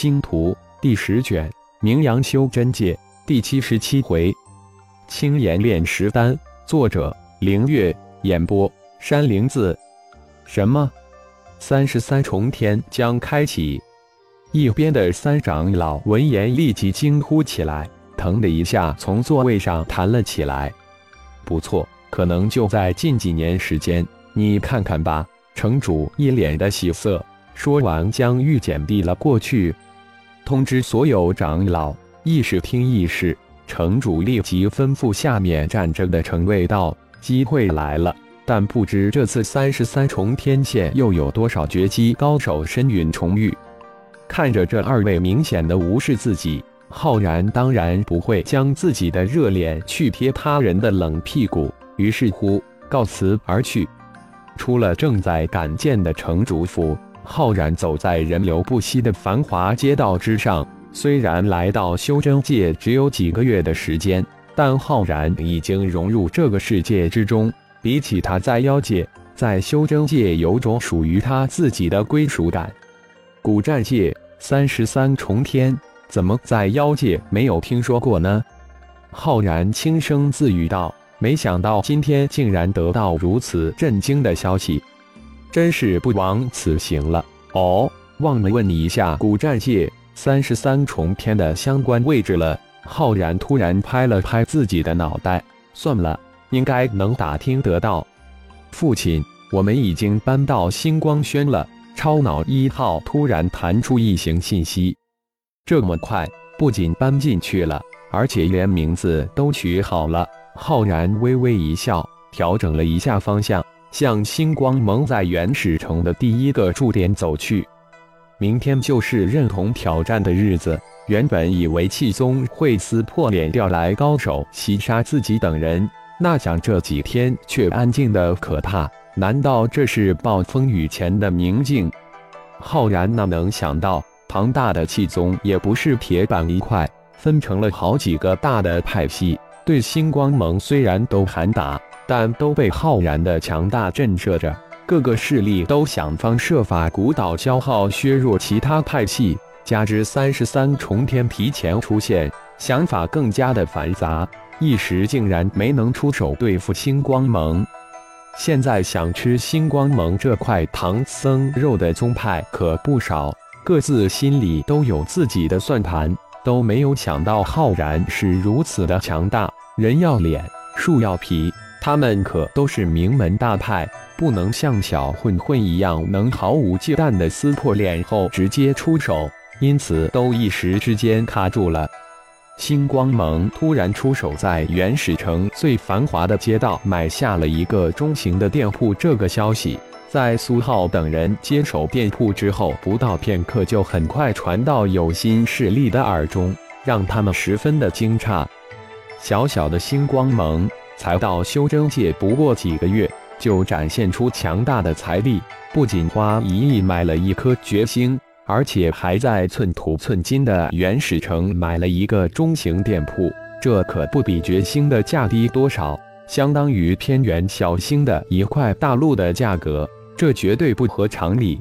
星图第十卷，名扬修真界第七十七回，青岩炼石丹。作者：凌月。演播：山灵子。什么？三十三重天将开启？一边的三长老闻言立即惊呼起来，腾的一下从座位上弹了起来。不错，可能就在近几年时间。你看看吧。城主一脸的喜色，说完将玉简递了过去，通知所有长老议事厅议事。城主立即吩咐下面站着的城卫道：“机会来了，但不知这次三十三重天线又有多少绝技高手身陨重遇。”看着这二位明显的无视自己，浩然当然不会将自己的热脸去贴他人的冷屁股，于是乎告辞而去。出了正在赶建的城主府，浩然走在人流不息的繁华街道之上。虽然来到修真界只有几个月的时间，但浩然已经融入这个世界之中。比起他在妖界，在修真界有种属于他自己的归属感。古战界三十三重天，怎么在妖界没有听说过呢？浩然轻声自语道。没想到今天竟然得到如此震惊的消息，真是不枉此行了。哦，忘了问你一下，古战界三十三重天的相关位置了。浩然突然拍了拍自己的脑袋，算了，应该能打听得到。父亲，我们已经搬到星光轩了。超脑一号突然弹出一行信息，这么快，不仅搬进去了，而且连名字都取好了。浩然微微一笑，调整了一下方向，向星光盟在原始城的第一个驻点走去。明天就是认同挑战的日子。原本以为气宗会撕破脸调来高手袭杀自己等人，那想这几天却安静的可怕。难道这是暴风雨前的宁静？浩然哪能想到，庞大的气宗也不是铁板一块，分成了好几个大的派系。对星光盟虽然都喊打，但都被浩然的强大震慑着。各个势力都想方设法鼓捣消耗、削弱其他派系，加之三十三重天提前出现，想法更加的繁杂，一时竟然没能出手对付星光盟。现在想吃星光盟这块唐僧肉的宗派可不少，各自心里都有自己的算盘。都没有想到浩然是如此的强大，人要脸，树要皮，他们可都是名门大派，不能像小混混一样能毫无忌惮的撕破脸后直接出手，因此都一时之间卡住了。星光盟突然出手，在原始城最繁华的街道买下了一个中型的店铺，这个消息。在苏浩等人接手店铺之后，不到片刻就很快传到有心势力的耳中，让他们十分的惊诧。小小的星光盟才到修真界不过几个月，就展现出强大的财力，不仅花一亿买了一颗绝星，而且还在寸土寸金的原始城买了一个中型店铺，这可不比绝星的价低多少，相当于偏远小星的一块大陆的价格。这绝对不合常理。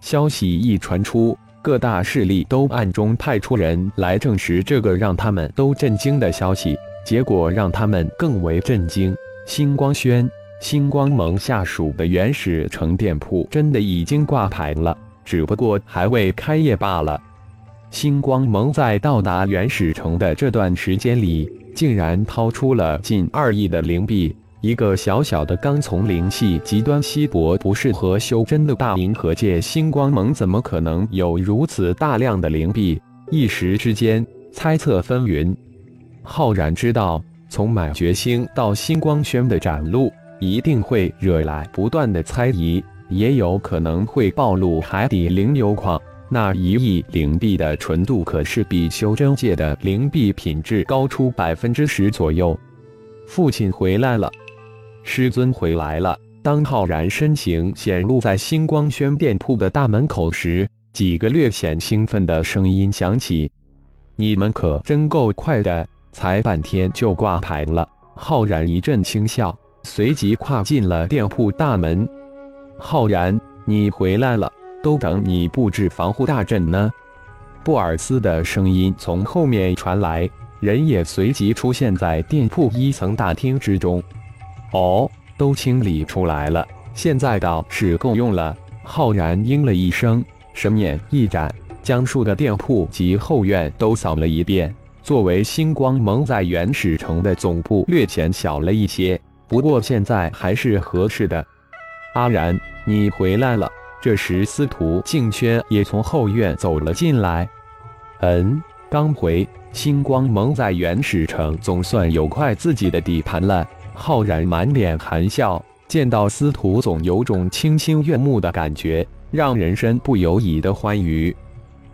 消息一传出，各大势力都暗中派出人来证实这个让他们都震惊的消息。结果让他们更为震惊：星光轩、星光盟下属的原始城店铺真的已经挂牌了，只不过还未开业罢了。星光盟在到达原始城的这段时间里，竟然掏出了近二亿的灵币。一个小小的刚从灵气极端稀薄、不适合修真的大银河界星光盟，怎么可能有如此大量的灵币？一时之间，猜测纷纭。浩然知道，从满觉星到星光轩的展露，一定会惹来不断的猜疑，也有可能会暴露海底灵油矿。那一亿灵币的纯度，可是比修真界的灵币品质高出百分之十左右。父亲回来了。师尊回来了。当浩然身形显露在星光轩店铺的大门口时，几个略显兴奋的声音响起：“你们可真够快的，才半天就挂牌了。”浩然一阵轻笑，随即跨进了店铺大门。“浩然，你回来了，都等你布置防护大阵呢。”布尔斯的声音从后面传来，人也随即出现在店铺一层大厅之中。哦，都清理出来了，现在倒是够用了。浩然应了一声，神眼一展，将数个店铺及后院都扫了一遍。作为星光盟在原始城的总部，略显小了一些，不过现在还是合适的。阿然，你回来了。这时，司徒静轩也从后院走了进来。嗯，刚回。星光盟在原始城总算有块自己的底盘了。浩然满脸含笑，见到司徒总，有种清新悦目的感觉，让人身不由己的欢愉。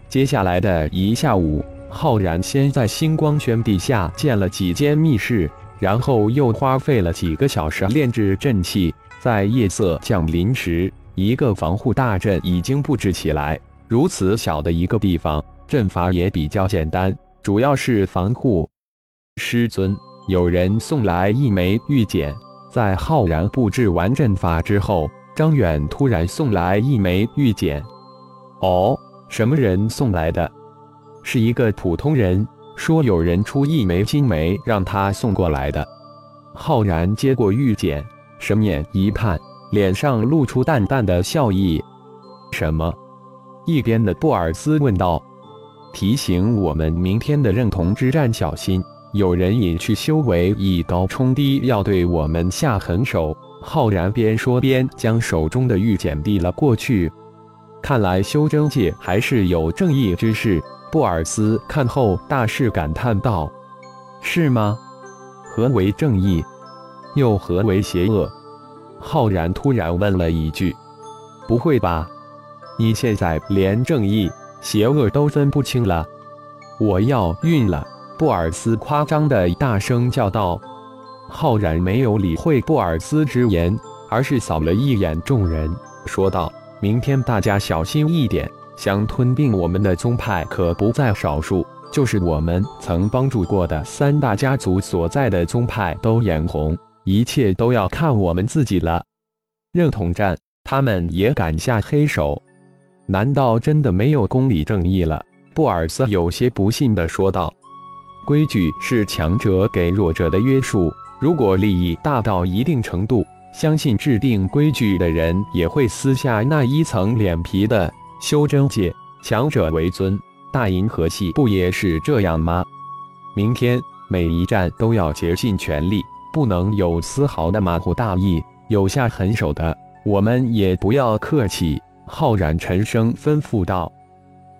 接下来的一下午，浩然先在星光轩地下建了几间密室，然后又花费了几个小时炼制阵器。在夜色降临时。一个防护大阵已经布置起来。如此小的一个地方，阵法也比较简单，主要是防护。师尊，有人送来一枚玉简。在浩然布置完阵法之后，张远突然送来一枚玉简。哦，什么人送来的？是一个普通人，说有人出一枚金梅让他送过来的。浩然接过玉简，神眼一看。脸上露出淡淡的笑意。什么？一边的布尔斯问道。提醒我们明天的认同之战小心，有人隐去修为，以高冲低，要对我们下狠手。浩然边说边将手中的玉简递了过去。看来修真界还是有正义之士。布尔斯看后大是感叹道：“是吗？何为正义？又何为邪恶？”浩然突然问了一句：“不会吧？你现在连正义、邪恶都分不清了？我要晕了！”布尔斯夸张的大声叫道。浩然没有理会布尔斯之言，而是扫了一眼众人，说道：“明天大家小心一点，想吞并我们的宗派可不在少数。就是我们曾帮助过的三大家族所在的宗派都眼红。”一切都要看我们自己了。认同战，他们也敢下黑手？难道真的没有公理正义了？布尔斯有些不信地说道：“规矩是强者给弱者的约束，如果利益大到一定程度，相信制定规矩的人也会撕下那一层脸皮的。修真界，强者为尊，大银河系不也是这样吗？明天每一战都要竭尽全力。”不能有丝毫的马虎大意，有下狠手的，我们也不要客气。”浩然沉声吩咐道。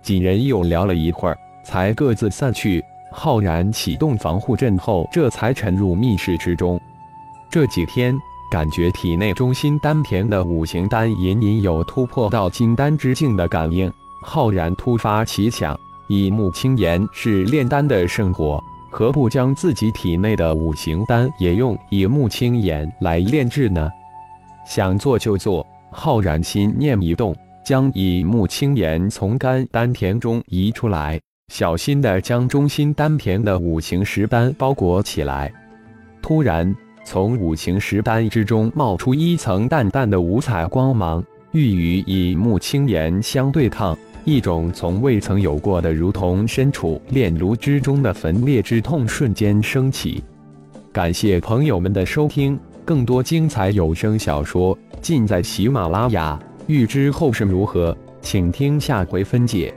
几人又聊了一会儿，才各自散去。浩然启动防护阵后，这才沉入密室之中。这几天，感觉体内中心丹田的五行丹隐隐有突破到金丹之境的感应。浩然突发奇想，以木青岩是炼丹的圣火。何不将自己体内的五行丹也用以木青岩来炼制呢？想做就做。浩然心念一动，将以木青岩从肝丹田中移出来，小心地将中心丹田的五行石丹包裹起来。突然，从五行石丹之中冒出一层淡淡的五彩光芒，欲与以木青岩相对抗。一种从未曾有过的，如同身处炼炉之中的焚烈之痛瞬间升起。感谢朋友们的收听，更多精彩有声小说尽在喜马拉雅。欲知后事如何，请听下回分解。